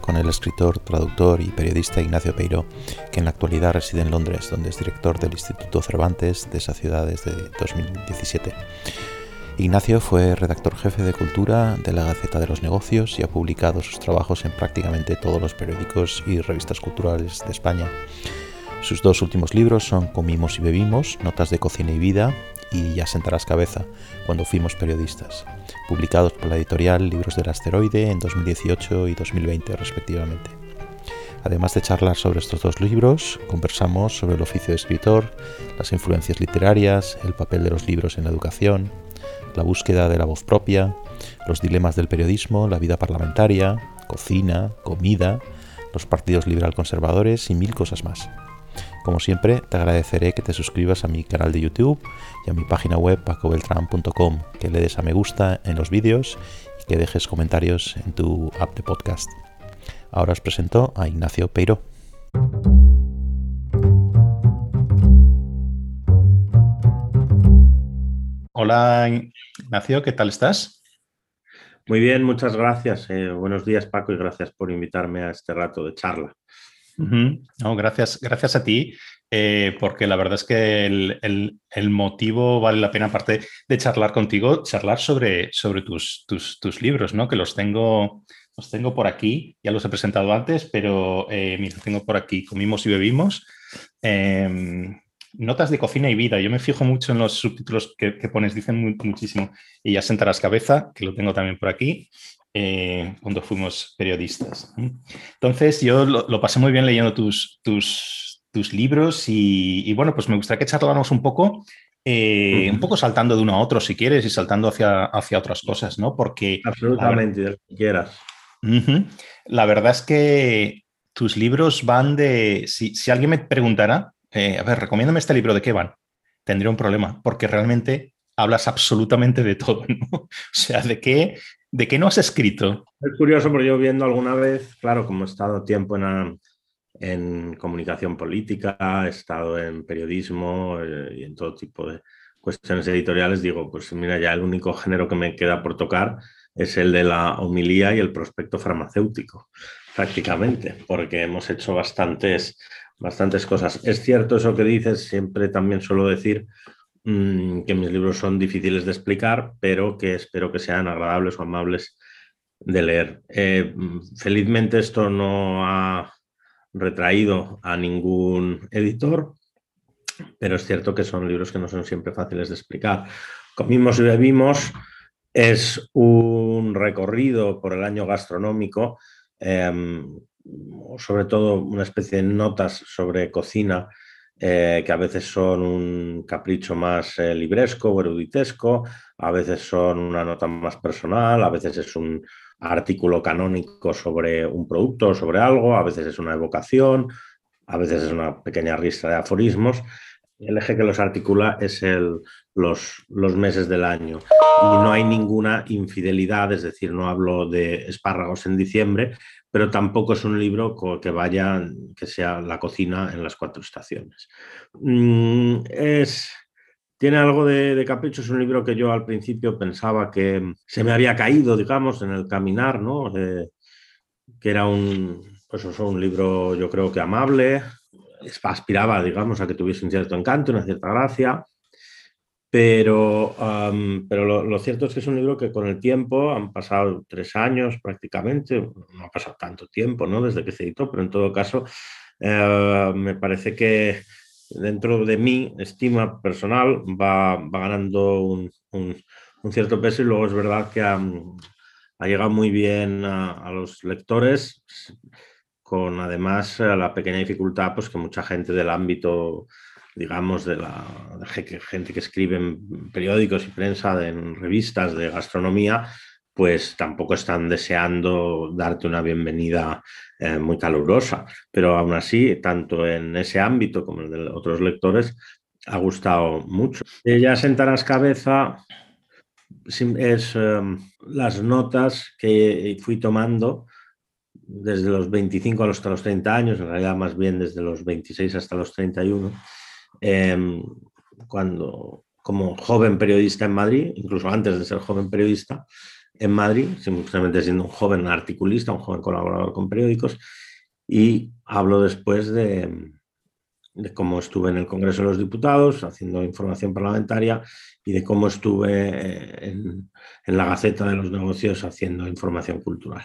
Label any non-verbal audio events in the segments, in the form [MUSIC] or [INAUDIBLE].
con el escritor, traductor y periodista Ignacio Peiro, que en la actualidad reside en Londres, donde es director del Instituto Cervantes de esa ciudad desde 2017. Ignacio fue redactor jefe de cultura de la Gaceta de los Negocios y ha publicado sus trabajos en prácticamente todos los periódicos y revistas culturales de España. Sus dos últimos libros son Comimos y Bebimos, Notas de Cocina y Vida y Ya sentarás cabeza, cuando fuimos periodistas, publicados por la editorial Libros del Asteroide en 2018 y 2020 respectivamente. Además de charlar sobre estos dos libros, conversamos sobre el oficio de escritor, las influencias literarias, el papel de los libros en la educación, la búsqueda de la voz propia, los dilemas del periodismo, la vida parlamentaria, cocina, comida, los partidos liberal conservadores y mil cosas más. Como siempre, te agradeceré que te suscribas a mi canal de YouTube y a mi página web pacobeltran.com, que le des a me gusta en los vídeos y que dejes comentarios en tu app de podcast. Ahora os presento a Ignacio Peiro. Hola Ignacio, ¿qué tal estás? Muy bien, muchas gracias. Eh, buenos días Paco y gracias por invitarme a este rato de charla no, gracias, gracias a ti, eh, porque la verdad es que el, motivo vale la pena, aparte de charlar contigo, charlar sobre, sobre tus, tus, libros, ¿no? Que los tengo, los tengo por aquí, ya los he presentado antes, pero eh, mira, tengo por aquí, comimos y bebimos. Em, notas de cocina y vida. Yo me fijo mucho en los subtítulos que, pones, dicen muchísimo. Y ya sentarás cabeza, que lo tengo también por aquí. Eh, cuando fuimos periodistas. Entonces, yo lo, pasé muy bien leyendo tus, tus, tus libros y, bueno, pues me gustaría que charláramos un poco, eh, un poco saltando de uno a otro, si quieres, y saltando hacia, hacia otras cosas, ¿no? Porque... Absolutamente, de lo que quieras. La verdad es que tus libros van de... Si, alguien me preguntara, eh, a ver, recomiéndame este libro, ¿de qué van? Tendría un problema, porque realmente hablas absolutamente de todo, [LAUGHS] ¿no? O sea, de qué ¿De qué no has escrito? Es curioso porque yo viendo alguna vez, claro, como he estado tiempo en, comunicación política, he estado en periodismo eh, y en todo tipo de cuestiones editoriales, digo, pues mira, ya el único género que me queda por tocar es el de la homilía y el prospecto farmacéutico, prácticamente, porque hemos hecho bastantes, bastantes cosas. Es cierto eso que dices, siempre también suelo decir Mm, que mis libros son difíciles de explicar, pero que espero que sean agradables o amables de leer. Eh, mm, felizmente esto no ha retraído a ningún editor, pero es cierto que son libros que no son siempre fáciles de explicar. Comimos y bebimos es un recorrido por el año gastronómico, em, sobre todo una especie de notas sobre cocina eh, que a veces son un capricho más eh, libresco o eruditesco, a veces son una nota más personal, a veces es un artículo canónico sobre un producto o sobre algo, a veces es una evocación, a veces es una pequeña ristra de aforismos. El eje que los articula es el, los, los meses del año y no hay ninguna infidelidad, es decir, no hablo de espárragos en diciembre, pero tampoco es un libro que vaya, que sea la cocina en las cuatro estaciones. Mm, es, tiene algo de, capricho, es un libro que yo al principio pensaba que se me había caído, digamos, en el caminar, ¿no? que era un, pues un libro yo creo que amable, aspiraba, digamos, a que tuviese un cierto encanto, una cierta gracia, pero, pero lo, cierto es que es un libro que con el tiempo, han pasado tres años prácticamente, no ha pasado tanto tiempo ¿no? desde que se editó, pero en todo caso eh, me parece que dentro de mi estima personal va, va ganando un, cierto peso y luego es verdad que ha, ha llegado muy bien a, los lectores con además la pequeña dificultad pues que mucha gente del ámbito digamos, de la gente que escribe en periódicos y prensa, en revistas de gastronomía, pues tampoco están deseando darte una bienvenida eh, muy calurosa. Pero aún así, tanto en ese ámbito como en de otros lectores, ha gustado mucho. Ya sentarás cabeza es em, las notas que fui tomando desde los 25 hasta los 30 años, en realidad más bien desde los 26 hasta los 31, Em, cuando como joven periodista en Madrid, incluso antes de ser joven periodista, en Madrid, simplemente siendo un joven articulista, un joven colaborador con periódicos, y hablo después de, cómo estuve en el Congreso de los Diputados haciendo información parlamentaria y de cómo estuve eh, en, la Gaceta de los Negocios haciendo información cultural.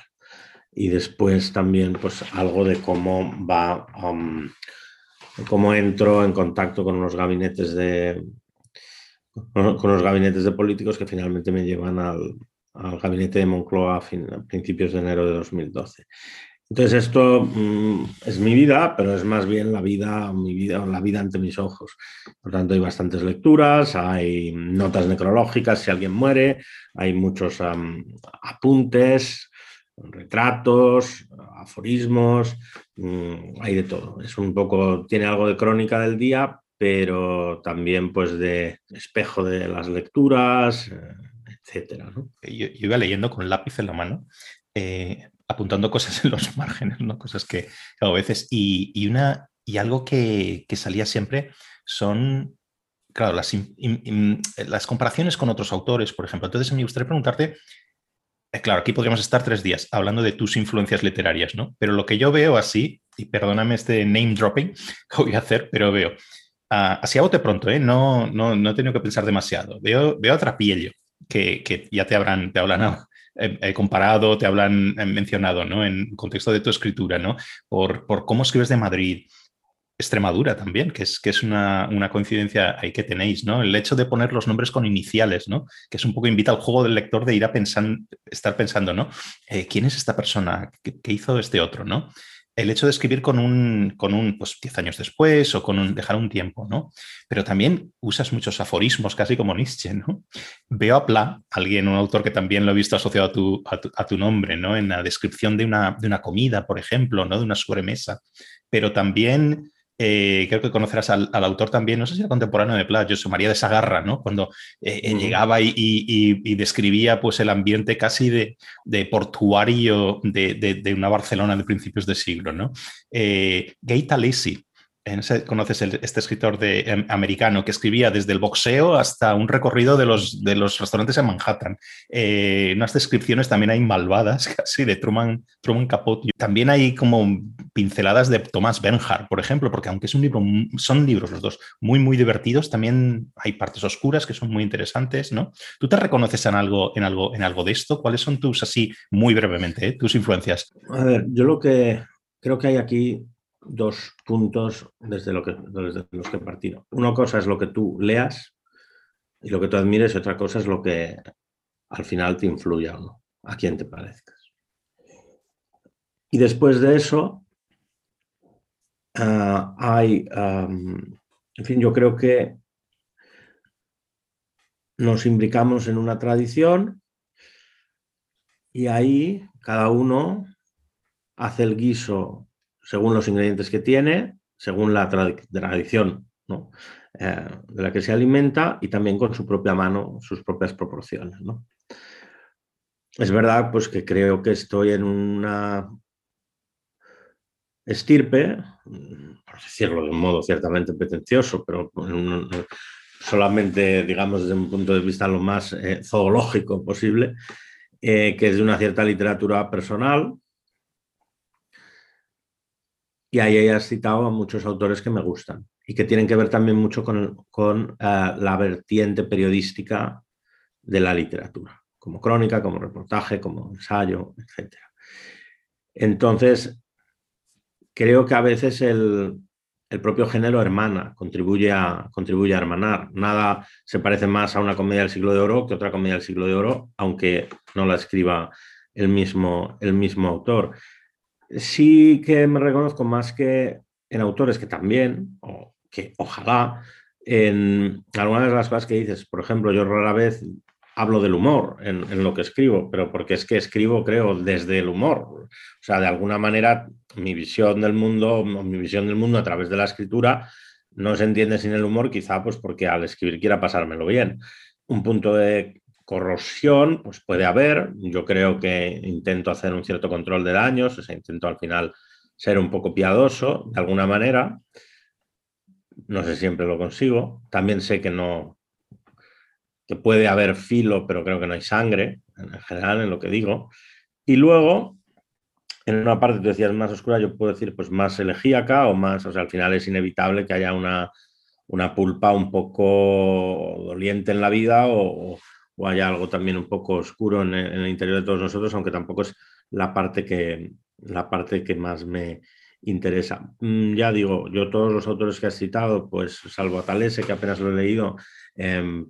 Y después también pues algo de cómo va, um, cómo entro en contacto con unos gabinetes de con los gabinetes de políticos que finalmente me llevan al, gabinete de Moncloa a, fin, principios de enero de 2012. Entonces esto mmm, es mi vida, pero es más bien la vida, mi vida, la vida ante mis ojos. Por tanto, hay bastantes lecturas, hay notas necrológicas si alguien muere, hay muchos um, apuntes, retratos, aforismos, mmm, hay de todo. Es un poco, tiene algo de crónica del día, pero también pues de espejo de las lecturas, eh, etcétera. ¿no? Yo, iba leyendo con lápiz en la mano. Eh, apuntando cosas [LAUGHS] en los márgenes, ¿no? Cosas que, a veces. Y, una, y algo que, que, salía siempre son, claro, las, las, comparaciones con otros autores, por ejemplo. Entonces, me gustaría preguntarte, eh, claro, aquí podríamos estar tres días hablando de tus influencias literarias, ¿no? Pero lo que yo veo así, y perdóname este name dropping [LAUGHS] que voy a hacer, pero veo, uh, así a bote pronto, ¿eh? No, no, no he tenido que pensar demasiado. Veo, veo a Trapiello, que, que ya te habrán, te habrán eh, comparado, te hablan eh, mencionado, ¿no? En contexto de tu escritura, ¿no? Por, por cómo escribes de Madrid. Extremadura también, que es, que es una, una, coincidencia ahí que tenéis, ¿no? El hecho de poner los nombres con iniciales, ¿no? Que es un poco invita al juego del lector de ir a pensar, estar pensando, ¿no? Eh, ¿Quién es esta persona? ¿Qué, ¿Qué, hizo este otro, ¿no? el hecho de escribir con un, con un pues 10 años después o con un, dejar un tiempo, ¿no? Pero también usas muchos aforismos, casi como Nietzsche, ¿no? Veo a Pla, alguien, un autor que también lo he visto asociado a tu, a tu, a tu nombre, ¿no? En la descripción de una, de una comida, por ejemplo, ¿no? De una sobremesa, pero también eh, creo que conocerás al, al, autor también, no sé si era contemporáneo de Pla, José María de Sagarra, ¿no? Cuando eh, uh -huh. llegaba y, y, y, describía pues, el ambiente casi de, de portuario de, de, de, una Barcelona de principios de siglo, ¿no? Eh, Gay Talesi, conoces este escritor de, eh, americano que escribía desde el boxeo hasta un recorrido de los, de los restaurantes en Manhattan. Eh, unas descripciones también hay malvadas, [LAUGHS] casi de Truman, Truman Capote. También hay como pinceladas de Thomas Bernhard, por ejemplo, porque aunque es un libro, son libros los dos muy, muy divertidos, también hay partes oscuras que son muy interesantes, ¿no? ¿Tú te reconoces en algo, en algo, en algo de esto? ¿Cuáles son tus, así, muy brevemente, eh, tus influencias? A ver, yo lo que creo que hay aquí dos puntos desde, lo que, desde los que he partido. Una cosa es lo que tú leas y lo que tú admires y otra cosa es lo que al final te influya o no, a quien te parezcas. Y después de eso, uh, hay, en fin, yo creo que nos imbricamos en una tradición y ahí cada uno hace el guiso según los ingredientes que tiene, según la tradición eh, de la que se alimenta y también con su propia mano, sus propias proporciones. Es verdad pues, que creo que estoy en una estirpe, por decirlo de un modo ciertamente pretencioso, pero solamente, digamos, desde un punto de vista lo más eh, zoológico posible, eh, que es de una cierta literatura personal, y ahí hayas citado a muchos autores que me gustan y que tienen que ver también mucho con, uh, la vertiente periodística de la literatura, como crónica, como reportaje, como ensayo, etc. Entonces, creo que a veces el, el propio género hermana, contribuye a, contribuye a hermanar. Nada se parece más a una comedia del siglo de oro que otra comedia del siglo de oro, aunque no la escriba el mismo, el mismo autor sí que me reconozco más que en autores que también, o que ojalá, en algunas de las cosas que dices, por ejemplo, yo rara vez hablo del humor en, en, lo que escribo, pero porque es que escribo, creo, desde el humor. O sea, de alguna manera, mi visión del mundo, mi visión del mundo a través de la escritura no se entiende sin el humor, quizá pues porque al escribir quiera pasármelo bien. Un punto de corrosión, pues puede haber. Yo creo que intento hacer un cierto control de daños, o sea, intento al final ser un poco piadoso de alguna manera. No sé siempre lo consigo. También sé que no, que puede haber filo, pero creo que no hay sangre, en general, en lo que digo. Y luego, en una parte tú decías más oscura, yo puedo decir pues más elegíaca o más, o sea, al final es inevitable que haya una, una pulpa un poco doliente en la vida o, o haya algo también un poco oscuro en el, interior de todos nosotros, aunque tampoco es la parte que, la parte que más me interesa. Mm, ya digo, yo todos los autores que has citado, pues salvo a Talese, que apenas lo he leído, em,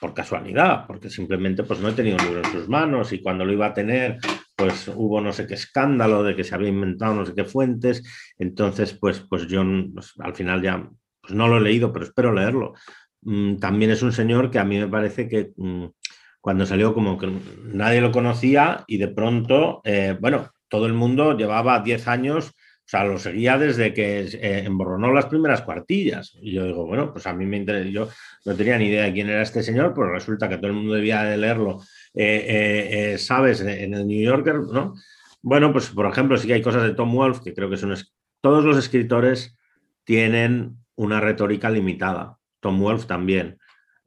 por casualidad, porque simplemente pues no he tenido un libro en sus manos y cuando lo iba a tener, pues hubo no sé qué escándalo de que se había inventado no sé qué fuentes, entonces pues, pues yo pues, al final ya pues no lo he leído, pero espero leerlo. Mm, también es un señor que a mí me parece que mm, cuando salió como que nadie lo conocía y de pronto, eh, bueno, todo el mundo llevaba 10 años o sea, lo seguía desde que eh, emborronó las primeras cuartillas. Y yo digo, bueno, pues a mí me interesa, yo no tenía ni idea de quién era este señor, pero resulta que todo el mundo debía de leerlo, eh, ¿sabes? En el New Yorker, ¿no? Bueno, pues por ejemplo, sí que hay cosas de Tom Wolfe que creo que son... Todos los escritores tienen una retórica limitada. Tom Wolfe también,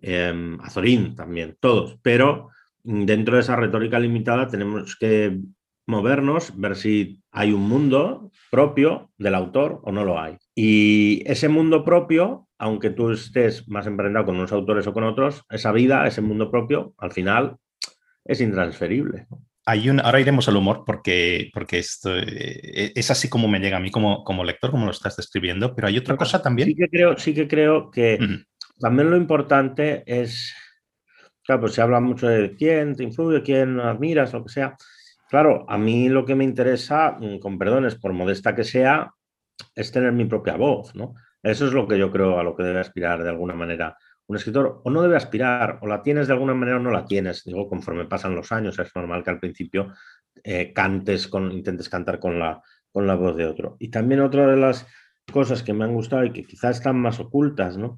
em, Azorín también, todos. Pero dentro de esa retórica limitada tenemos que movernos, ver si hay un mundo propio del autor o no lo hay. Y ese mundo propio, aunque tú estés más emprendado con unos autores o con otros, esa vida, ese mundo propio, al final es intransferible. Hay un, ahora iremos al humor porque, porque esto eh, es así como me llega a mí como, como lector, como lo estás describiendo, pero hay otra cosa también. Sí que creo, sí que, creo que también lo importante es, claro, pues se habla mucho de quién te influye, quién admiras, lo que sea, Claro, a mí lo que me interesa, mm, con perdones, por modesta que sea, es tener mi propia voz, ¿no? Eso es lo que yo creo a lo que debe aspirar de alguna manera un escritor, o no debe aspirar, o la tienes de alguna manera o no la tienes. Digo, conforme pasan los años, es normal que al principio eh, cantes, con, intentes cantar con la, con la voz de otro. Y también otra de las cosas que me han gustado y que quizás están más ocultas, ¿no?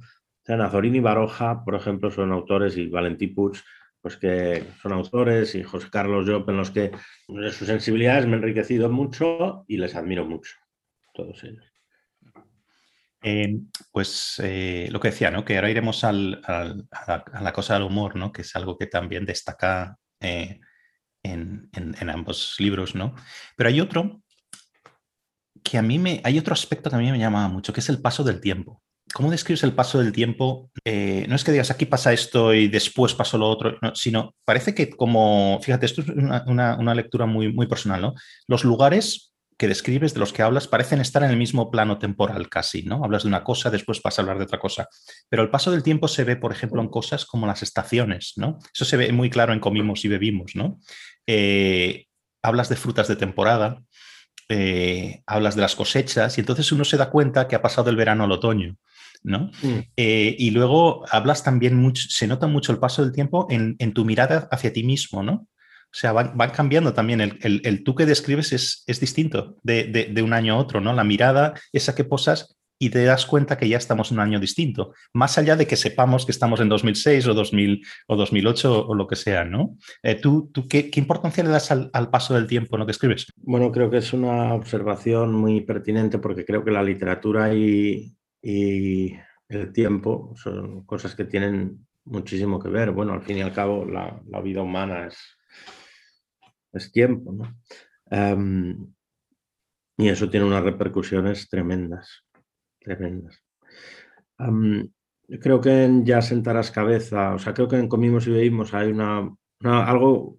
Sea, y Baroja, por ejemplo, son autores, y Valentí Puig, pues que son autores, y José Carlos Job, en los que sus sensibilidades me han enriquecido mucho y les admiro mucho, todos ellos. Eh, pues eh, lo que decía, ¿no? que ahora iremos a, la, cosa del humor, ¿no? que es algo que también destaca eh, en, en, ambos libros, ¿no? Pero hay otro que a mí me, hay otro aspecto que a mí me llama mucho, que es el paso del tiempo. ¿Cómo describes el paso del tiempo? Eh, no es que digas aquí pasa esto y después pasó lo otro, sino parece que como, fíjate, esto es una, lectura muy, muy personal, ¿no? Los lugares que describes, de los que hablas, parecen estar en el mismo plano temporal casi, ¿no? Hablas de una cosa, después vas a hablar de otra cosa. Pero el paso del tiempo se ve, por ejemplo, en cosas como las estaciones, ¿no? Eso se ve muy claro en comimos y bebimos, ¿no? Eh, hablas de frutas de temporada, eh, hablas de las cosechas y entonces uno se da cuenta que ha pasado el verano al otoño. ¿No? Mm. Eh, y luego hablas también mucho, se nota mucho el paso del tiempo en, tu mirada hacia ti mismo, ¿no? O sea, van, cambiando también. El, tú que describes es, es distinto de, un año a otro, ¿no? La mirada, esa que posas y te das cuenta que ya estamos en un año distinto, más allá de que sepamos que estamos en 2006 o, 2000, o 2008 o lo que sea, ¿no? Eh, ¿Tú, tú qué, importancia le das al, paso del tiempo en lo que escribes? Bueno, creo que es una observación muy pertinente porque creo que la literatura y, y el tiempo son cosas que tienen muchísimo que ver. Bueno, al fin y al cabo, la, vida humana es, es tiempo, ¿no? Em, y eso tiene unas repercusiones tremendas, tremendas. Em, yo creo que en Ya sentarás cabeza, o sea, creo que en Comimos y Veímos hay una, algo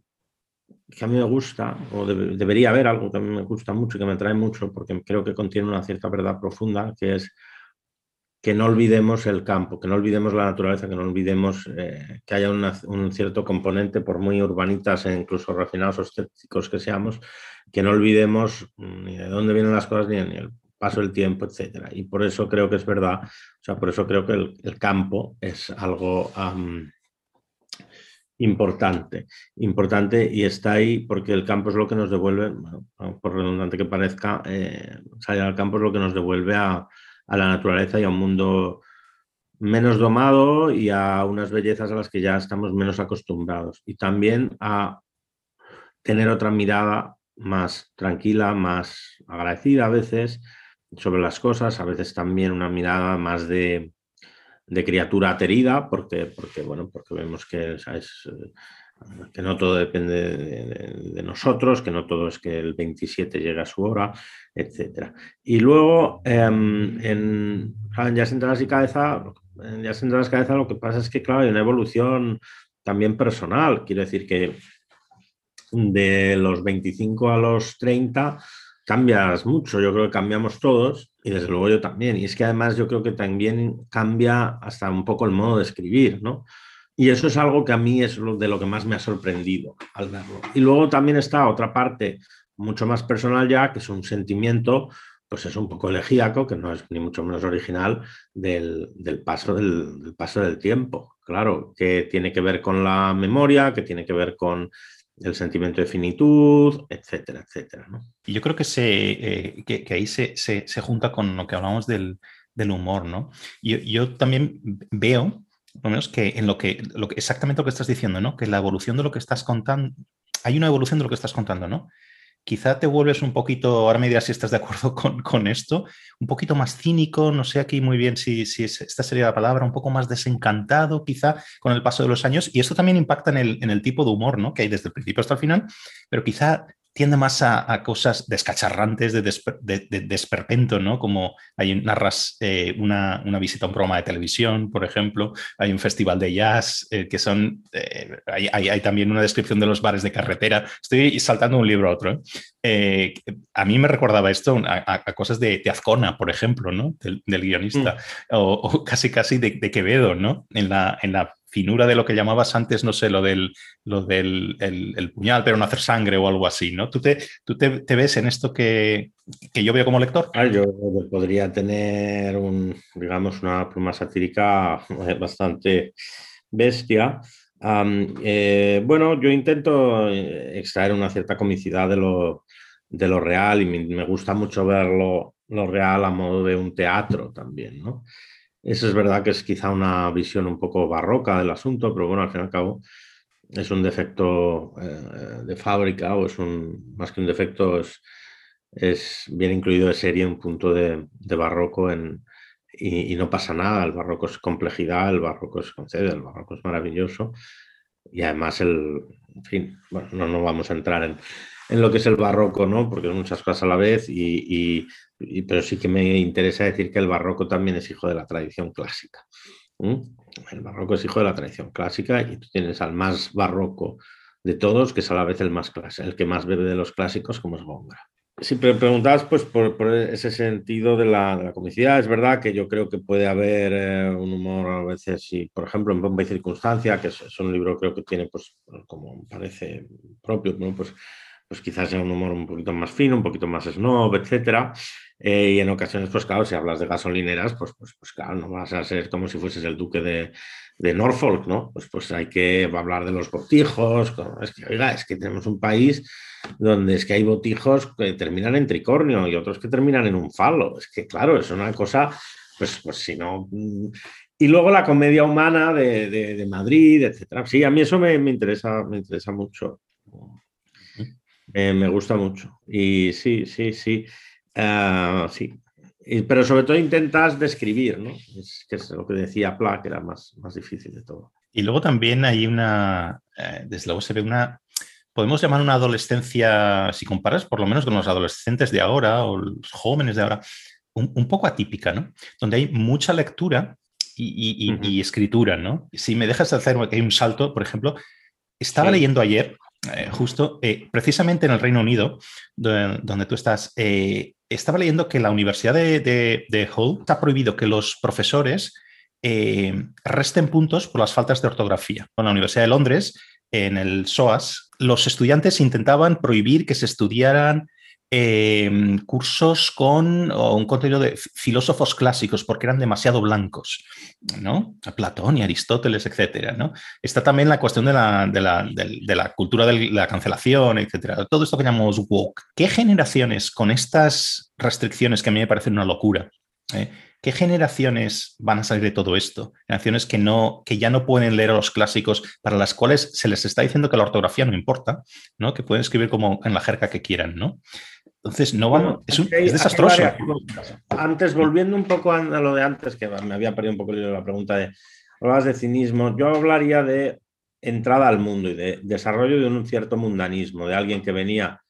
que a mí me gusta, o debería haber algo que a mí me gusta mucho, que me atrae mucho, porque creo que contiene una cierta verdad profunda, que es que no olvidemos el campo, que no olvidemos la naturaleza, que no olvidemos eh, que haya un cierto componente, por muy urbanitas e incluso refinados o escépticos que seamos, que no olvidemos ni de dónde vienen las cosas, ni, el paso del tiempo, etc. Y por eso creo que es verdad, o sea, por eso creo que el, campo es algo importante, importante y está ahí porque el campo es lo que nos devuelve, por redundante que parezca, eh, salir al campo es lo que nos devuelve a a la naturaleza y a un mundo menos domado y a unas bellezas a las que ya estamos menos acostumbrados. Y también a tener otra mirada más tranquila, más agradecida a veces sobre las cosas, a veces también una mirada más de, de criatura aterida, porque, porque, bueno, porque vemos que ¿sabes? Que no todo depende de, nosotros, que no todo es que el 27 llega a su hora, etc. Y luego, em, en, en Ya sentadas y cabeza, sentadas cabeza lo que pasa es que, claro, hay una evolución también personal. Quiero decir que de los 25 a los 30 cambias mucho, yo creo que cambiamos todos y desde luego yo también. Y es que además yo creo que también cambia hasta un poco el modo de escribir, ¿no? Y eso es algo que a mí es de lo que más me ha sorprendido al verlo. Y luego también está otra parte mucho más personal ya, que es un sentimiento, pues es un poco elegíaco, que no es ni mucho menos original, del, paso, del, paso del tiempo. Claro, que tiene que ver con la memoria, que tiene que ver con el sentimiento de finitud, etcétera, etcétera. Y yo creo que, se, eh, que, ahí se, se, junta con lo que hablamos del, del humor, ¿no? Yo, yo también veo lo menos que en lo que, exactamente lo que estás diciendo, ¿no? Que la evolución de lo que estás contando, hay una evolución de lo que estás contando, ¿no? Quizá te vuelves un poquito, ahora me dirás si estás de acuerdo [LAUGHS] con, esto, un poquito más cínico, no sé aquí muy bien si, si esta sería la palabra, un poco más desencantado quizá con el paso de los años. Y esto también impacta en el, en el tipo de humor ¿no? que hay desde el principio hasta el final, pero quizá tiende más a, cosas descacharrantes de, desperpento, ¿no? Como hay narras eh, una, visita a un programa de televisión, por ejemplo, hay un festival de jazz, eh, que son, eh, hay, también una descripción de los bares de carretera. Estoy saltando un libro a otro. a mí me recordaba esto a, cosas de, Azcona, por ejemplo, ¿no? Del, guionista, mm. o, casi casi de, Quevedo, ¿no? En la, en la finura de lo que llamabas antes, no sé, lo del, lo del el, puñal, pero no hacer sangre o algo así, ¿no? ¿Tú te, tú te, ves en esto que, que, yo veo como lector? Ah, yo podría tener, un, digamos, una pluma satírica bastante bestia. Eh, bueno, yo intento eh, extraer una cierta comicidad de lo, de lo real y me, me gusta mucho verlo lo real a modo de un teatro también, ¿no? Eso es verdad que es quizá una visión un poco barroca del asunto, pero bueno, al fin y al cabo es un defecto eh, de fábrica o es un, más que un defecto, es, es bien incluido de serie un punto de, barroco en, y, no pasa nada, el barroco es complejidad, el barroco es concede, el barroco es maravilloso y además el, fin, no, no vamos a entrar en, en lo que es el barroco, ¿no? Porque muchas cosas a la vez, y, pero sí que me interesa decir que el barroco también es hijo de la tradición clásica. El barroco es hijo de la tradición clásica y tú tienes al más barroco de todos, que es a la vez el más clásico, el que más bebe de los clásicos, como es Góngora. Si me preguntabas pues, por, ese sentido de la, comicidad, es verdad que yo creo que puede haber eh, un humor a veces, y por ejemplo en Bomba y Circunstancia, que es, un libro creo que tiene, pues, como parece propio, pues pues quizás sea un humor un poquito más fino, un poquito más snob, etcétera. Eh, y en ocasiones, pues claro, si hablas de gasolineras, pues, pues, pues claro, no vas a ser como si fueses el duque de, de Norfolk, ¿no? Pues, pues hay que hablar de los botijos. Es que, oiga, es que tenemos un país donde es que hay botijos que terminan en tricornio y otros que terminan en un falo. Es que, claro, es una cosa, pues, pues si no... Mm, y luego la comedia humana de, de, Madrid, etcétera. Sí, a mí eso me, me interesa, me interesa mucho. Eh, me gusta mucho. Y sí, sí, sí. Ah, sí. pero sobre todo intentas describir, ¿no? Es, que es lo que decía Pla, que era más, más difícil de todo. Y luego también hay una, eh, desde luego se ve una, podemos llamar una adolescencia, si comparas por lo menos con los adolescentes de ahora o los jóvenes de ahora, un, poco atípica, ¿no? Donde hay mucha lectura y, escritura, ¿no? Si me dejas hacer un salto, por ejemplo, estaba leyendo ayer eh, justo, eh, precisamente en el Reino Unido, donde, tú estás, eh, estaba leyendo que la Universidad de, de, Hull está prohibido que los profesores resten puntos por las faltas de ortografía. Con la Universidad de Londres, en el SOAS, los estudiantes intentaban prohibir que se estudiaran Em, cursos con un contenido de filósofos clásicos porque eran demasiado blancos, ¿no? Platón y Aristóteles, etcétera, ¿no? Está también la cuestión de la, de la, de, la cultura de la cancelación, etcétera. Todo esto que llamamos woke. ¿Qué generaciones con estas restricciones que a mí me parecen una locura? Eh? ¿Qué generaciones van a salir de todo esto? Generaciones que, no, que ya no pueden leer a los clásicos, para las cuales se les está diciendo que la ortografía no importa, ¿no? que pueden escribir como en la jerga que quieran. ¿no? Entonces, no vamos, es, desastroso. Antes, volviendo un poco a lo de antes, que me había perdido un poco la pregunta de, hablabas de cinismo, yo hablaría de entrada al mundo y de desarrollo de un cierto mundanismo, de alguien que venía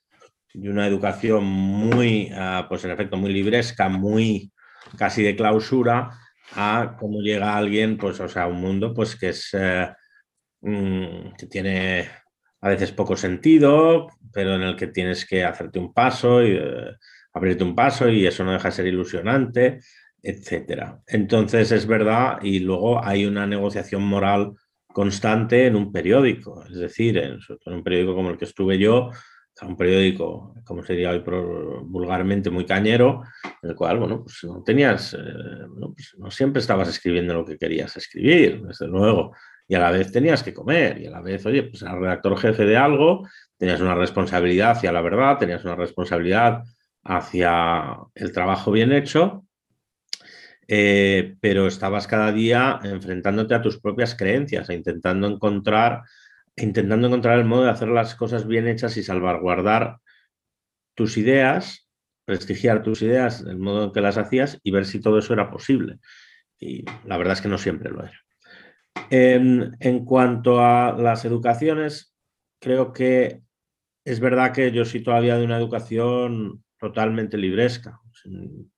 de una educación muy, ah, pues en efecto, muy libresca, muy casi de clausura, a cómo llega alguien, pues, o sea, un mundo, pues que es, eh, mm, que tiene a veces poco sentido, pero en el que tienes que hacerte un paso y eh, abrirte un paso y eso no deja de ser ilusionante, etcétera. Entonces es verdad y luego hay una negociación moral constante en un periódico, es decir, en, un periódico como el que estuve yo, un periódico, como sería hoy vulgarmente, muy cañero, en el cual, bueno, pues no tenías, eh, pues no siempre estabas escribiendo lo que querías escribir, desde luego, y a la vez tenías que comer, y a la vez, oye, pues eras redactor jefe de algo, tenías una responsabilidad hacia la verdad, tenías una responsabilidad hacia el trabajo bien hecho, eh, pero estabas cada día enfrentándote a tus propias creencias e intentando encontrar, intentando encontrar el modo de hacer las cosas bien hechas y salvaguardar tus ideas, prestigiar tus ideas, el modo en que las hacías y ver si todo eso era posible. Y la verdad es que no siempre lo era. En, cuanto a las educaciones, creo que es verdad que yo soy todavía de una educación totalmente libresca,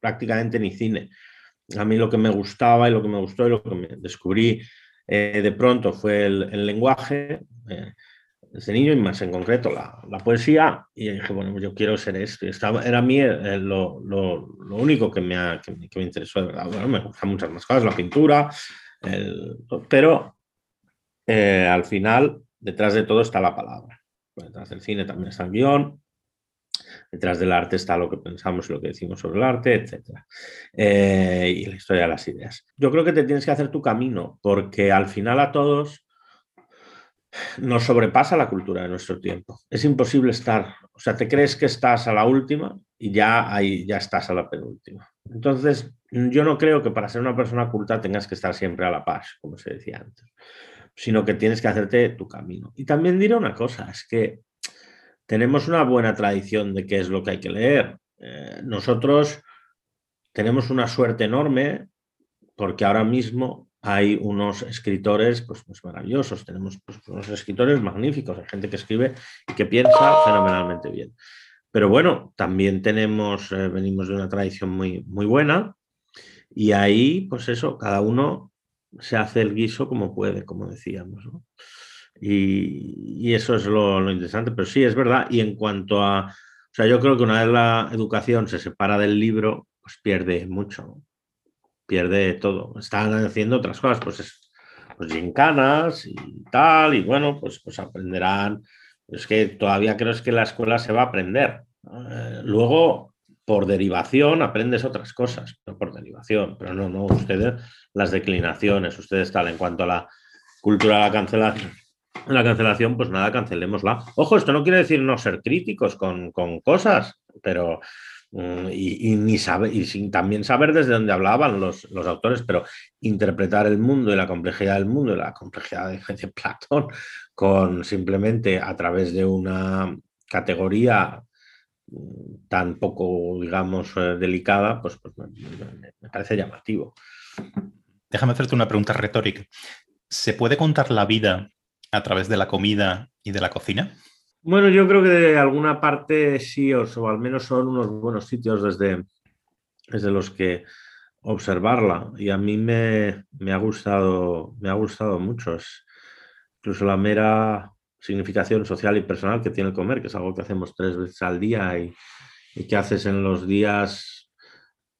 prácticamente ni cine. A mí lo que me gustaba y lo que me gustó y lo que me descubrí eh, de pronto fue el, lenguaje, eh, desde niño y más en concreto la, poesía, y dije, bueno, yo quiero ser esto. Estaba, era a mí eh, lo, único que me, que, me interesó, de verdad. Bueno, me gustan muchas más cosas, la pintura, pero eh, al final, detrás de todo está la palabra. Detrás del cine también está el guion, detrás del arte está lo que pensamos y lo que decimos sobre el arte, etc. Eh, y la historia de las ideas. Yo creo que te tienes que hacer tu camino, porque al final a todos nos sobrepasa la cultura de nuestro tiempo. Es imposible estar, o sea, te crees que estás a la última y ya ahí ya estás a la penúltima. Entonces, yo no creo que para ser una persona culta tengas que estar siempre a la paz, como se decía antes, sino que tienes que hacerte tu camino. Y también diré una cosa, es que tenemos una buena tradición de qué es lo que hay que leer. Eh, nosotros tenemos una suerte enorme porque ahora mismo hay unos escritores pues, pues maravillosos, tenemos pues, unos escritores magníficos, hay gente que escribe y que piensa fenomenalmente bien. Pero bueno, también tenemos, eh, venimos de una tradición muy, muy buena y ahí, pues eso, cada uno se hace el guiso como puede, como decíamos. Y, eso es lo, interesante, pero sí, es verdad. Y en cuanto a, o sea, yo creo que una vez la educación se separa del libro, pues pierde mucho, pierde todo. Están haciendo otras cosas, pues es pues gincanas y tal, y bueno, pues, pues aprenderán es que todavía creo que la escuela se va a aprender. Eh, luego, por derivación, aprendes otras cosas, no por derivación, pero no, no, ustedes, las declinaciones, ustedes tal, en cuanto a la cultura de la cancelación. La cancelación, pues nada, cancelémosla. Ojo, esto no quiere decir no ser críticos con, con cosas, pero Mm, y, ni saber, y sin también saber desde dónde hablaban los, los, autores, pero interpretar el mundo y la complejidad del mundo y la complejidad de, Platón con simplemente a través de una categoría mm, tan poco, digamos, eh, delicada, pues, pues me, parece llamativo. Déjame hacerte una pregunta retórica. ¿Se puede contar la vida a través de la comida y de la cocina? Bueno, yo creo que de alguna parte sí, o, al menos son unos buenos sitios desde, desde los que observarla. Y a mí me, ha, gustado, me ha gustado mucho. Es incluso la mera significación social y personal que tiene el comer, que es algo que hacemos tres veces al día y, y que haces en los días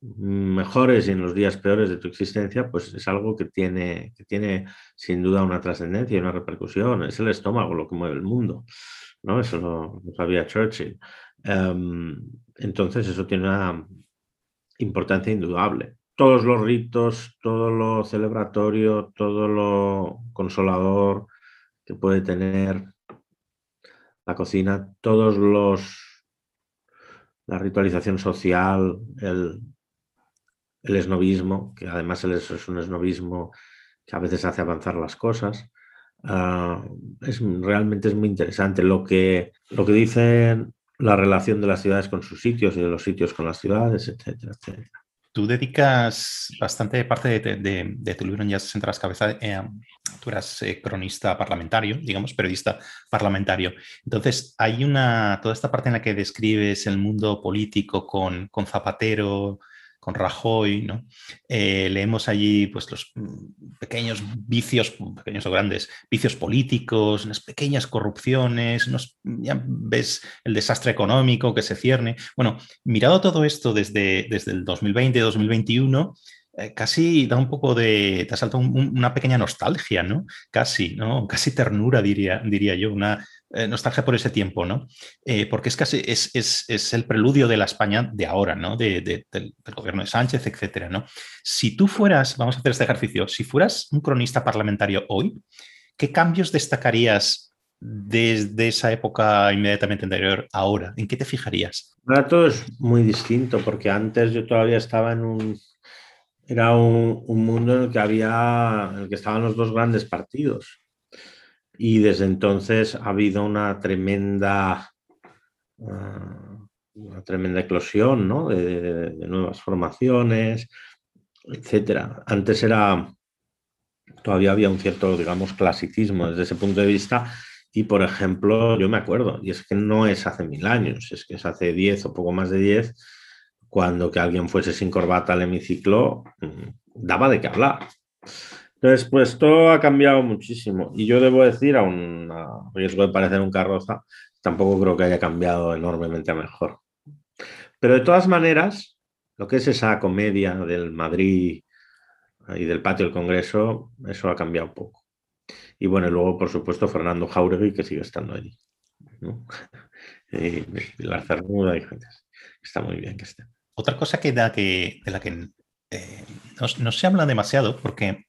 mejores y en los días peores de tu existencia, pues es algo que tiene, que tiene sin duda una trascendencia y una repercusión. Es el estómago lo que mueve el mundo. ¿no? Eso lo, sabía Churchill. Em, entonces eso tiene una importancia indudable. Todos los ritos, todo lo celebratorio, todo lo consolador que puede tener la cocina, todos los la ritualización social, el, el esnovismo, que además es un esnovismo que a veces hace avanzar las cosas, Ah, es, realmente es muy interesante. Lo que, lo que dicen la relación de las ciudades con sus sitios y de los sitios con las ciudades, etcétera, etcétera. Tú dedicas bastante parte de, tu libro en Ya se las cabezas. Eh, tú eras eh, cronista parlamentario, digamos, periodista parlamentario. Entonces, hay una, toda esta parte en la que describes el mundo político con, con Zapatero, con Rajoy, ¿no? Eh, leemos allí pues, los mm, pequeños vicios, pequeños o grandes, vicios políticos, unas pequeñas corrupciones, ya ves el desastre económico que se cierne. Bueno, mirado todo esto desde, desde el 2020-2021, eh, casi da un poco de, te salta una pequeña nostalgia, ¿no? Casi, ¿no? Casi ternura, diría, diría yo, una, eh, nostalgia por ese tiempo, ¿no? Eh, porque es casi es, el preludio de la España de ahora, ¿no? del, gobierno de Sánchez, etcétera, ¿no? Si tú fueras, vamos a hacer este ejercicio, si fueras un cronista parlamentario hoy, ¿qué cambios destacarías desde esa época inmediatamente anterior ahora? ¿En qué te fijarías? Ahora todo es muy distinto, porque antes yo todavía estaba en un. Era un mundo en el que había. en el que estaban los dos grandes partidos y desde entonces ha habido una tremenda, ah, una tremenda eclosión ¿no? de, nuevas formaciones, etcétera. Antes era, todavía había un cierto, digamos, clasicismo desde ese punto de vista. Y, por ejemplo, yo me acuerdo, y es que no es hace mil años, es que es hace diez o poco más de diez, cuando que alguien fuese sin corbata al hemiciclo, mm, daba de qué hablar. Entonces, pues todo ha cambiado muchísimo. Y yo debo decir, a riesgo de parecer un carroza, tampoco creo que haya cambiado enormemente a mejor. Pero de todas maneras, lo que es esa comedia del Madrid y del patio del Congreso, eso ha cambiado un poco. Y bueno, luego, por supuesto, Fernando Jauregui, que sigue estando allí. [LAUGHS] Y la Cernuda y gente. Está muy bien que esté. Otra cosa que da que, de la que eh, no se habla demasiado, porque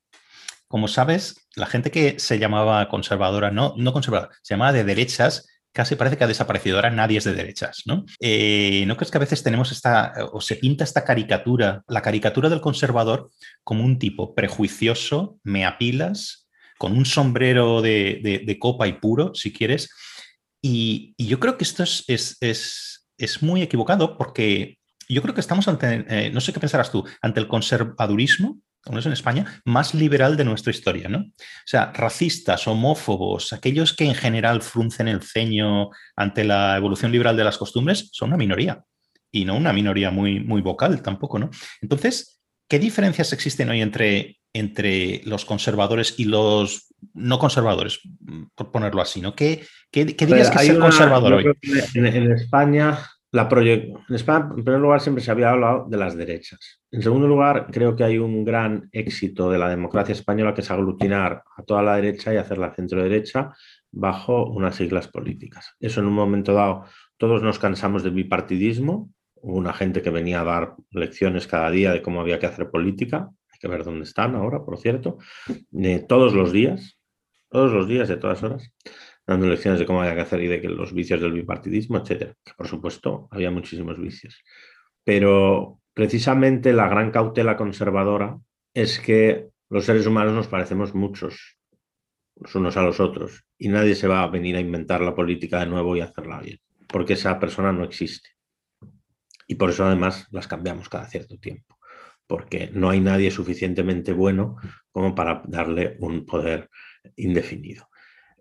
como sabes, la gente que se llamaba conservadora, no, no conservadora, se llamaba de derechas, casi parece que ha desaparecido. Ahora nadie es de derechas, ¿no? Eh, ¿No crees que a veces tenemos esta, o se pinta esta caricatura, la caricatura del conservador, como un tipo prejuicioso, meapilas, con un sombrero de, copa y puro, si quieres? Y, yo creo que esto es, es, muy equivocado porque yo creo que estamos ante, eh, no sé qué pensarás tú, ante el conservadurismo como es en España, más liberal de nuestra historia, ¿no? O sea, racistas, homófobos, aquellos que en general fruncen el ceño ante la evolución liberal de las costumbres, son una minoría. Y no una minoría muy, muy vocal tampoco, ¿no? Entonces, ¿qué diferencias existen hoy entre, entre los conservadores y los no conservadores, por ponerlo así, ¿no? ¿Qué, qué, dirías que es ser conservador hoy? en España en España, en primer lugar, siempre se había hablado de las derechas. En segundo lugar, creo que hay un gran éxito de la democracia española que es aglutinar a toda la derecha y hacerla centro-derecha bajo unas siglas políticas. Eso en un momento dado, todos nos cansamos del bipartidismo. Hubo una gente que venía a dar lecciones cada día de cómo había que hacer política. Hay que ver dónde están ahora, por cierto. Eh, todos los días, todos los días, de todas horas dando lecciones de cómo había que hacer y de que los vicios del bipartidismo, etcétera. Por supuesto había muchísimos vicios. Pero precisamente la gran cautela conservadora es que los seres humanos nos parecemos muchos los unos a los otros y nadie se va a venir a inventar la política de nuevo y hacerla bien, porque esa persona no existe. Y por eso además las cambiamos cada cierto tiempo, porque no hay nadie suficientemente bueno como para darle un poder indefinido.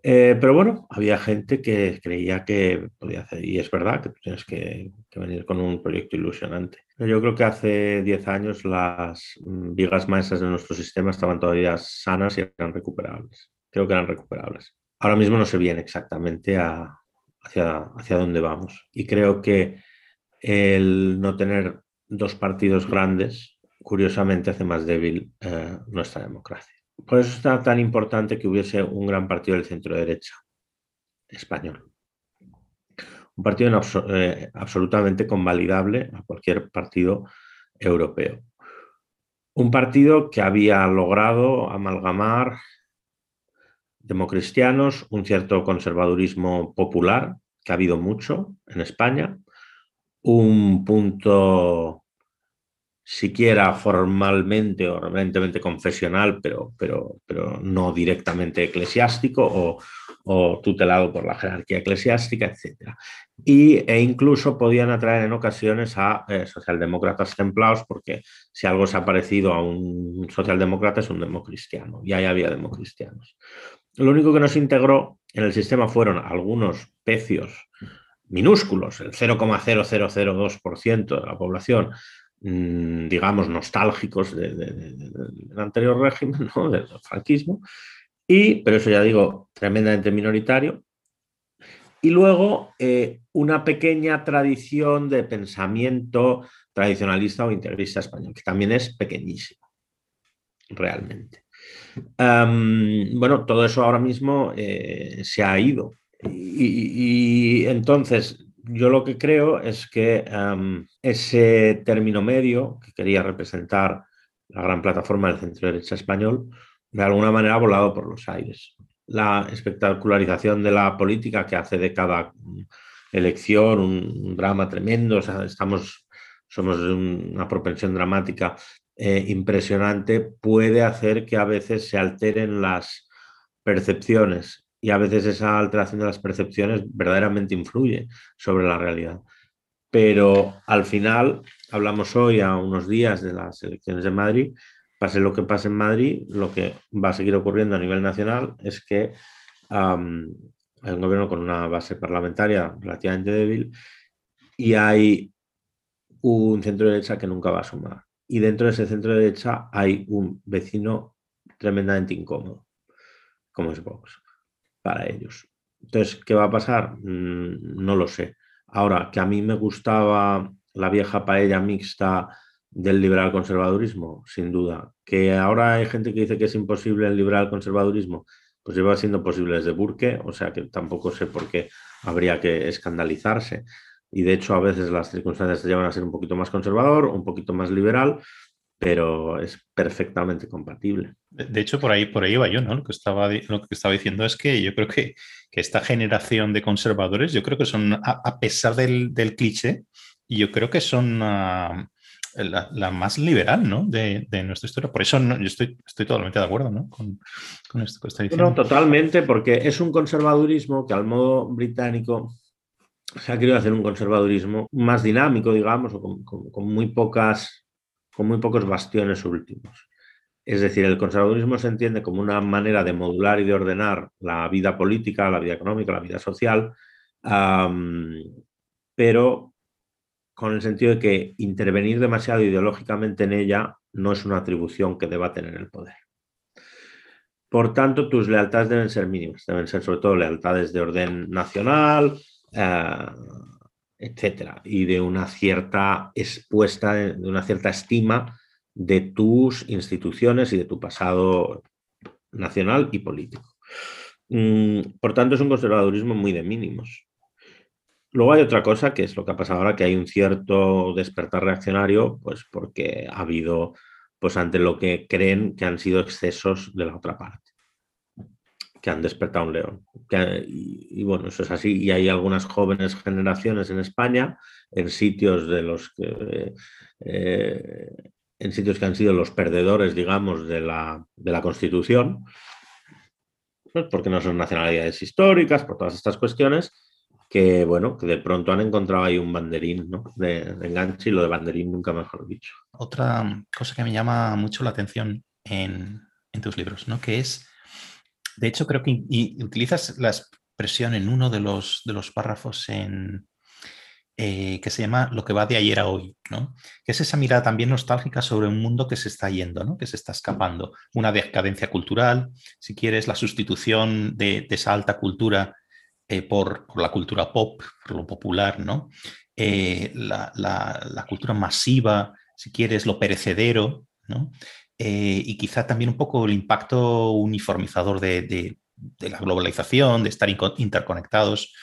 Eh, pero bueno, había gente que creía que podía hacer, y es verdad que tienes que, venir con un proyecto ilusionante. Yo creo que hace 10 años las mm, vigas maestras de nuestro sistema estaban todavía sanas y eran recuperables. Creo que eran recuperables. Ahora mismo no sé bien exactamente hacia, dónde vamos. Y creo que el no tener dos partidos grandes, curiosamente, hace más débil eh, nuestra democracia. Por eso está tan importante que hubiese un gran partido del centro derecha español. Un partido eh, absolutamente convalidable a cualquier partido europeo. Un partido que había logrado amalgamar democristianos, un cierto conservadurismo popular, que ha habido mucho en España, un punto siquiera formalmente o evidentemente confesional, pero, pero, pero no directamente eclesiástico, o, tutelado por la jerarquía eclesiástica, etc. Y, e incluso podían atraer en ocasiones a eh, socialdemócratas templados, porque si algo se ha parecido a un socialdemócrata es un democristiano, y ahí había democristianos. Lo único que nos integró en el sistema fueron algunos pecios minúsculos, el 0,0002% de la población, digamos, nostálgicos del anterior régimen, [LAUGHS] del franquismo, y, pero eso ya digo, tremendamente minoritario. Y luego eh, una pequeña tradición de pensamiento tradicionalista o integrista español, que también es pequeñísimo, realmente. bueno, todo eso ahora mismo eh, se ha ido. Y, entonces, yo lo que creo es que ese término medio que quería representar la gran plataforma del centro derecha español, de alguna manera ha volado por los aires. La espectacularización de la política que hace de cada elección un, drama tremendo, estamos, somos una propensión dramática eh, impresionante, puede hacer que a veces se alteren las percepciones y a veces esa alteración de las percepciones verdaderamente influye sobre la realidad. Pero al final, hablamos hoy a unos días de las elecciones de Madrid, pase lo que pase en Madrid, lo que va a seguir ocurriendo a nivel nacional es que hay un gobierno con una base parlamentaria relativamente débil y hay un centro de derecha que nunca va a sumar. Y dentro de ese centro de derecha hay un vecino tremendamente incómodo, como es Vox para ellos. Entonces, ¿qué va a pasar? Mm, no lo sé. Ahora, que a mí me gustaba la vieja paella mixta del liberal conservadurismo, sin duda. Que ahora hay gente que dice que es imposible el liberal conservadurismo, pues lleva siendo posible desde Burke, o sea que tampoco sé por qué habría que escandalizarse. Y de hecho, a veces las circunstancias te llevan a ser un poquito más conservador, un poquito más liberal, pero es perfectamente compatible. De hecho, por ahí, por ahí iba yo, ¿no? Lo que estaba, lo que estaba diciendo es que yo creo que, que esta generación de conservadores, yo creo que son, a, pesar del, del, cliché, yo creo que son uh, la, la, más liberal, ¿no? De, de, nuestra historia. Por eso yo estoy, estoy totalmente de acuerdo, ¿no? Con, con esto que está diciendo. No, totalmente, porque es un conservadurismo que al modo británico se ha querido hacer un conservadurismo más dinámico, digamos, o con, con, con muy pocas con muy pocos bastiones últimos. Es decir, el conservadurismo se entiende como una manera de modular y de ordenar la vida política, la vida económica, la vida social, pero con el sentido de que intervenir demasiado ideológicamente en ella no es una atribución que deba tener el poder. Por tanto, tus lealtades deben ser mínimas, deben ser sobre todo lealtades de orden nacional, eh, etcétera, y de una cierta expuesta, de una cierta estima de tus instituciones y de tu pasado nacional y político. Mm, por tanto, es un conservadurismo muy de mínimos. Luego hay otra cosa que es lo que ha pasado ahora, que hay un cierto despertar reaccionario, pues porque ha habido, pues ante lo que creen que han sido excesos de la otra parte que han despertado un león. y, bueno, eso es así. Y hay algunas jóvenes generaciones en España, en sitios de los que. Eh, en sitios que han sido los perdedores, digamos, de la, de la Constitución, pues porque no son nacionalidades históricas, por todas estas cuestiones, que bueno, que de pronto han encontrado ahí un banderín ¿no? de, enganche y lo de banderín nunca mejor dicho. Otra cosa que me llama mucho la atención en, en tus libros, ¿no? que es de hecho, creo que utilizas la expresión en uno de los, párrafos en, eh, que se llama Lo que va de ayer a hoy, ¿no? que es esa mirada también nostálgica sobre un mundo que se está yendo, ¿no? que se está escapando. Una decadencia cultural, si quieres, la sustitución de, esa alta cultura eh, por, la cultura pop, por lo popular, ¿no? Eh, la, la, cultura masiva, si quieres, lo perecedero, ¿no? Eh, y quizá también un poco el impacto uniformizador de, la globalización, de estar interconectados.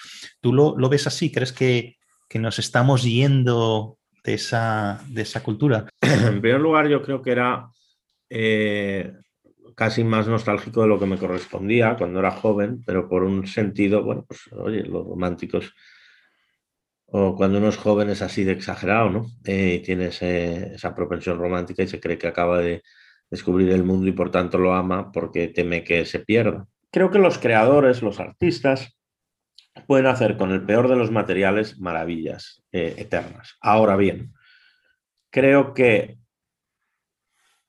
¿Tú lo, ves así? ¿Crees que, nos estamos yendo de esa, de esa cultura? [CLEARS THROAT] En primer lugar, yo creo que era eh, casi más nostálgico de lo que me correspondía cuando era joven, pero por un sentido, bueno, pues oye, los románticos o cuando uno es joven es así de exagerado, ¿no? Eh, tiene esa propensión romántica y se cree que acaba de descubrir el mundo y por tanto lo ama porque teme que se pierda. creo que los creadores, los artistas, pueden hacer con el peor de los materiales maravillas eh, eternas. Ahora bien, creo que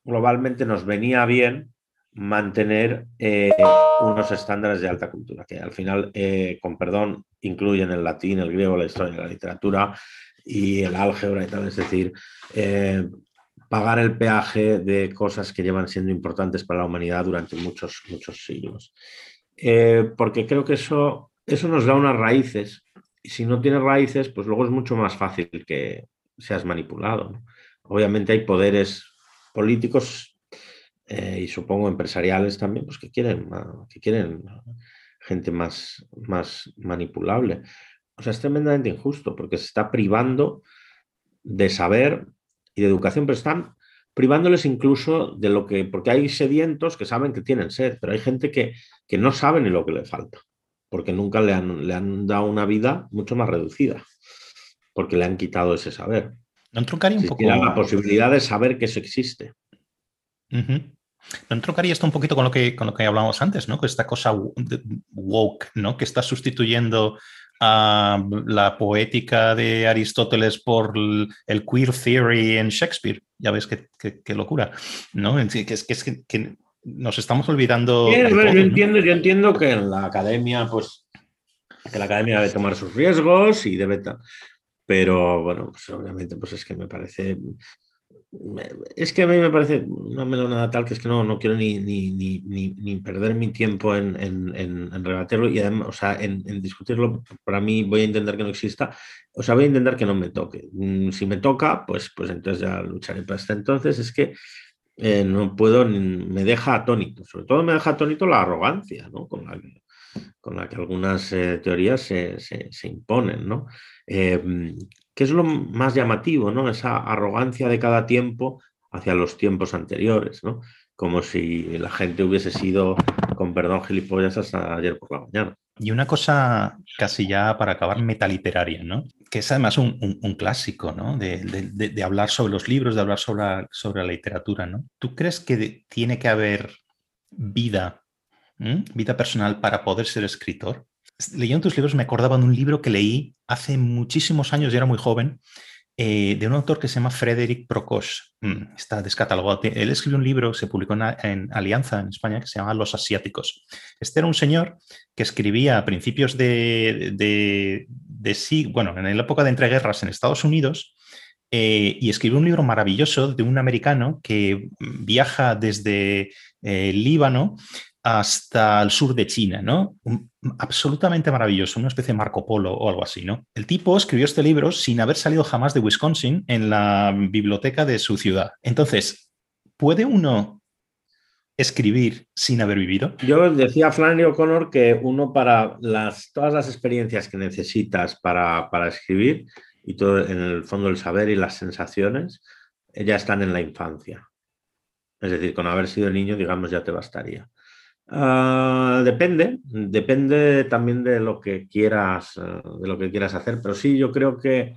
globalmente nos venía bien mantener eh, unos estándares de alta cultura, que al final, eh, con perdón, incluyen el latín, el griego, la historia, la literatura y el álgebra y tal, es decir, pagar el peaje de cosas que llevan siendo importantes para la humanidad durante muchos, muchos siglos. porque creo que eso eso nos da unas raíces. Y si no tienes raíces, pues luego es mucho más fácil que seas manipulado. Obviamente hay poderes políticos eh, y supongo empresariales también, pues que quieren, que quieren gente más, más manipulable. O sea, es tremendamente injusto porque se está privando de saber y de educación, pero están privándoles incluso de lo que, porque hay sedientos que saben que tienen sed, pero hay gente que, que no sabe ni lo que le falta porque nunca le han, le han dado una vida mucho más reducida, porque le han quitado ese saber. ¿No truncaría un poco? La posibilidad de saber que eso existe. ¿No trocaría esto un poquito con lo que, con lo que hablábamos antes, ¿no? Con esta cosa woke, ¿no? Que está sustituyendo a la poética de Aristóteles por el queer theory en Shakespeare. Ya ves qué, locura, ¿no? Que es, que, es que, nos estamos olvidando. yo, entiendo, yo entiendo que en la academia, pues, que la academia debe tomar sus riesgos y debe. Pero bueno, pues obviamente, pues es que me parece. Es que a mí me parece una melonada tal que es que no, no quiero ni, ni, ni, perder mi tiempo en, en, en, rebatirlo y además, o sea, en, discutirlo. Para mí voy a intentar que no exista, o sea, voy a intentar que no me toque. Mm, si me toca, pues, pues entonces ya lucharé. Pero hasta entonces es que eh, no puedo, me deja atónito. Sobre todo me deja atónito la arrogancia con, la con la que algunas eh, teorías se, imponen. ¿no? Eh, ¿Qué es lo más llamativo? ¿no? Esa arrogancia de cada tiempo hacia los tiempos anteriores. ¿no? Como si la gente hubiese sido, con perdón, gilipollas hasta ayer por la mañana. Y una cosa casi ya para acabar metaliteraria, ¿no? que es además un, clásico ¿no? de, hablar sobre los libros, de hablar sobre la literatura. ¿no? ¿Tú crees que tiene que haber vida, vida personal para poder ser escritor? Leyendo tus libros me acordaba de un libro que leí hace muchísimos años, y era muy joven, eh, de un autor que se llama Frederick Prokosch. Mm, está descatalogado. Él escribió un libro, se publicó en, Alianza en España, que se llama Los Asiáticos. Este era un señor que escribía a principios de, de, sí, bueno, en la época de entreguerras en Estados Unidos, eh, y escribió un libro maravilloso de un americano que viaja desde eh, Líbano hasta el sur de China, ¿no? absolutamente maravilloso, una especie de Marco Polo o algo así, ¿no? El tipo escribió este libro sin haber salido jamás de Wisconsin en la biblioteca de su ciudad. Entonces, ¿puede uno escribir sin haber vivido? Yo decía Flannery O'Connor que uno para las, todas las experiencias que necesitas para, escribir y todo en el fondo el saber y las sensaciones ya están en la infancia. Es decir, con haber sido niño, digamos, ya te bastaría. Ah, depende, depende también de lo que quieras, eh, de lo que quieras hacer, pero sí, yo creo que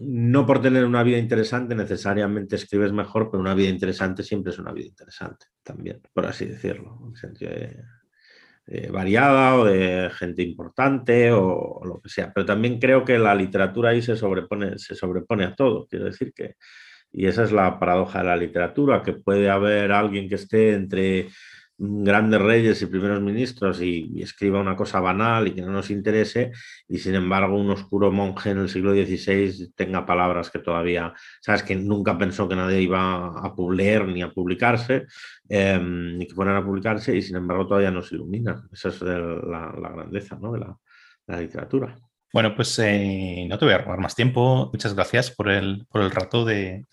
no por tener una vida interesante necesariamente escribes mejor, pero una vida interesante siempre es una vida interesante también, por así decirlo, en sentido variada o de gente importante o, lo que sea. Pero también creo que la literatura ahí se sobrepone, se sobrepone a todo. Quiero decir que, y esa es la paradoja de la literatura, que puede haber alguien que esté entre grandes reyes y primeros ministros y, escriba una cosa banal y que no nos interese, y sin embargo un oscuro monje en el siglo XVI tenga palabras que todavía, sabes, que nunca pensó que nadie iba a leer ni a publicarse, em, ni que fueran a publicarse, y sin embargo todavía nos ilumina Esa es la, grandeza ¿no? de la literatura. Bueno, pues eh, no te voy a robar más tiempo. Muchas gracias por el, por el rato de,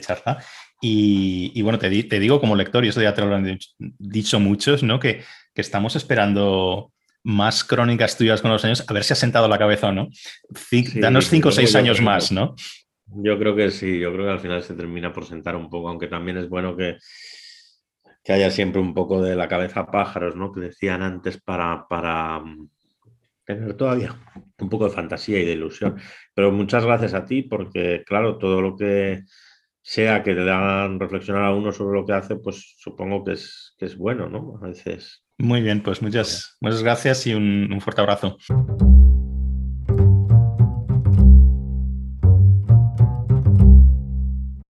charla. Y, bueno, te, te, digo como lector, y esto ya te lo han dicho muchos, ¿no? Que, estamos esperando más crónicas tuyas con los años, a ver si ha sentado la cabeza o no. danos cinco o seis años más, ¿no? Yo creo que sí, yo creo que al final se termina por sentar un poco, aunque también es bueno que, que haya siempre un poco de la cabeza pájaros, ¿no? Que decían antes para, para, tener todavía un poco de fantasía y de ilusión. Pero muchas gracias a ti porque, claro, todo lo que sea que le hagan reflexionar a uno sobre lo que hace, pues supongo que es, que es bueno, ¿no? A veces. Muy bien, pues muchas, muchas gracias y un fuerte abrazo.